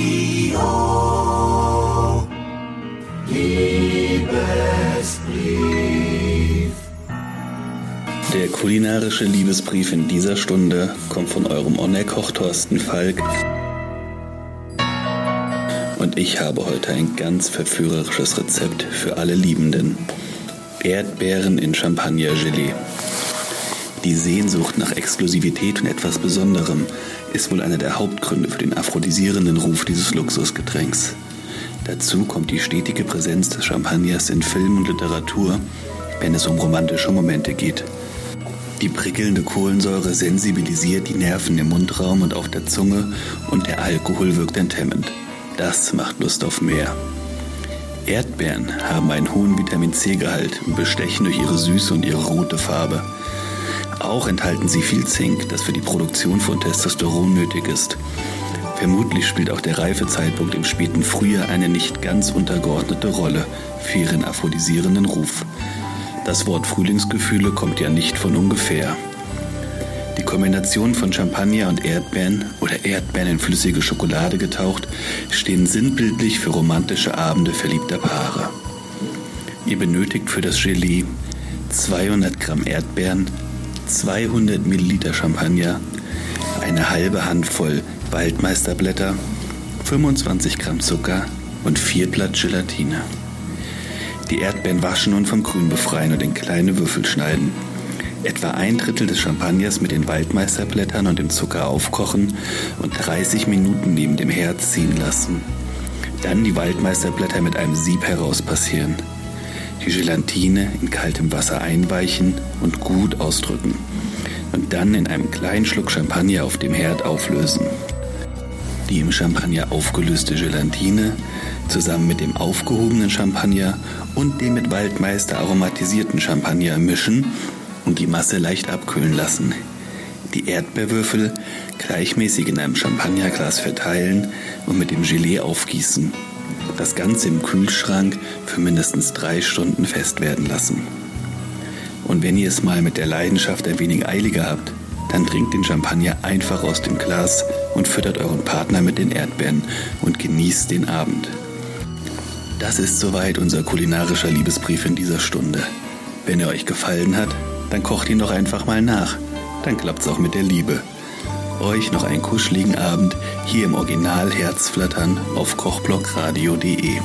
Radio Liebesbrief. Der kulinarische Liebesbrief in dieser Stunde kommt von eurem Onner-Koch Thorsten Falk. Und ich habe heute ein ganz verführerisches Rezept für alle Liebenden. Erdbeeren in Champagner-Gelee. Die Sehnsucht nach Exklusivität und etwas Besonderem ist wohl einer der Hauptgründe für den aphrodisierenden Ruf dieses Luxusgetränks. Dazu kommt die stetige Präsenz des Champagners in Film und Literatur, wenn es um romantische Momente geht. Die prickelnde Kohlensäure sensibilisiert die Nerven im Mundraum und auf der Zunge und der Alkohol wirkt enthemmend. Das macht Lust auf mehr. Erdbeeren haben einen hohen Vitamin C-Gehalt und bestechen durch ihre Süße und ihre rote Farbe. Auch enthalten sie viel Zink, das für die Produktion von Testosteron nötig ist. Vermutlich spielt auch der Reifezeitpunkt im späten Frühjahr eine nicht ganz untergeordnete Rolle für ihren aphrodisierenden Ruf. Das Wort Frühlingsgefühle kommt ja nicht von ungefähr. Die Kombination von Champagner und Erdbeeren oder Erdbeeren in flüssige Schokolade getaucht stehen sinnbildlich für romantische Abende verliebter Paare. Ihr benötigt für das Gelee 200 Gramm Erdbeeren, 200 Milliliter Champagner, eine halbe Handvoll Waldmeisterblätter, 25 Gramm Zucker und 4 Blatt Gelatine. Die Erdbeeren waschen und vom Grün befreien und in kleine Würfel schneiden. Etwa ein Drittel des Champagners mit den Waldmeisterblättern und dem Zucker aufkochen und 30 Minuten neben dem Herd ziehen lassen. Dann die Waldmeisterblätter mit einem Sieb herauspassieren die Gelatine in kaltem Wasser einweichen und gut ausdrücken und dann in einem kleinen Schluck Champagner auf dem Herd auflösen. Die im Champagner aufgelöste Gelatine zusammen mit dem aufgehobenen Champagner und dem mit Waldmeister aromatisierten Champagner mischen und die Masse leicht abkühlen lassen. Die Erdbeerwürfel gleichmäßig in einem Champagnerglas verteilen und mit dem Gelee aufgießen. Das Ganze im Kühlschrank für mindestens drei Stunden fest werden lassen. Und wenn ihr es mal mit der Leidenschaft ein wenig eiliger habt, dann trinkt den Champagner einfach aus dem Glas und füttert euren Partner mit den Erdbeeren und genießt den Abend. Das ist soweit unser kulinarischer Liebesbrief in dieser Stunde. Wenn er euch gefallen hat, dann kocht ihn doch einfach mal nach. Dann klappt's auch mit der Liebe euch noch einen kuscheligen Abend hier im Original Herzflattern auf kochblockradio.de.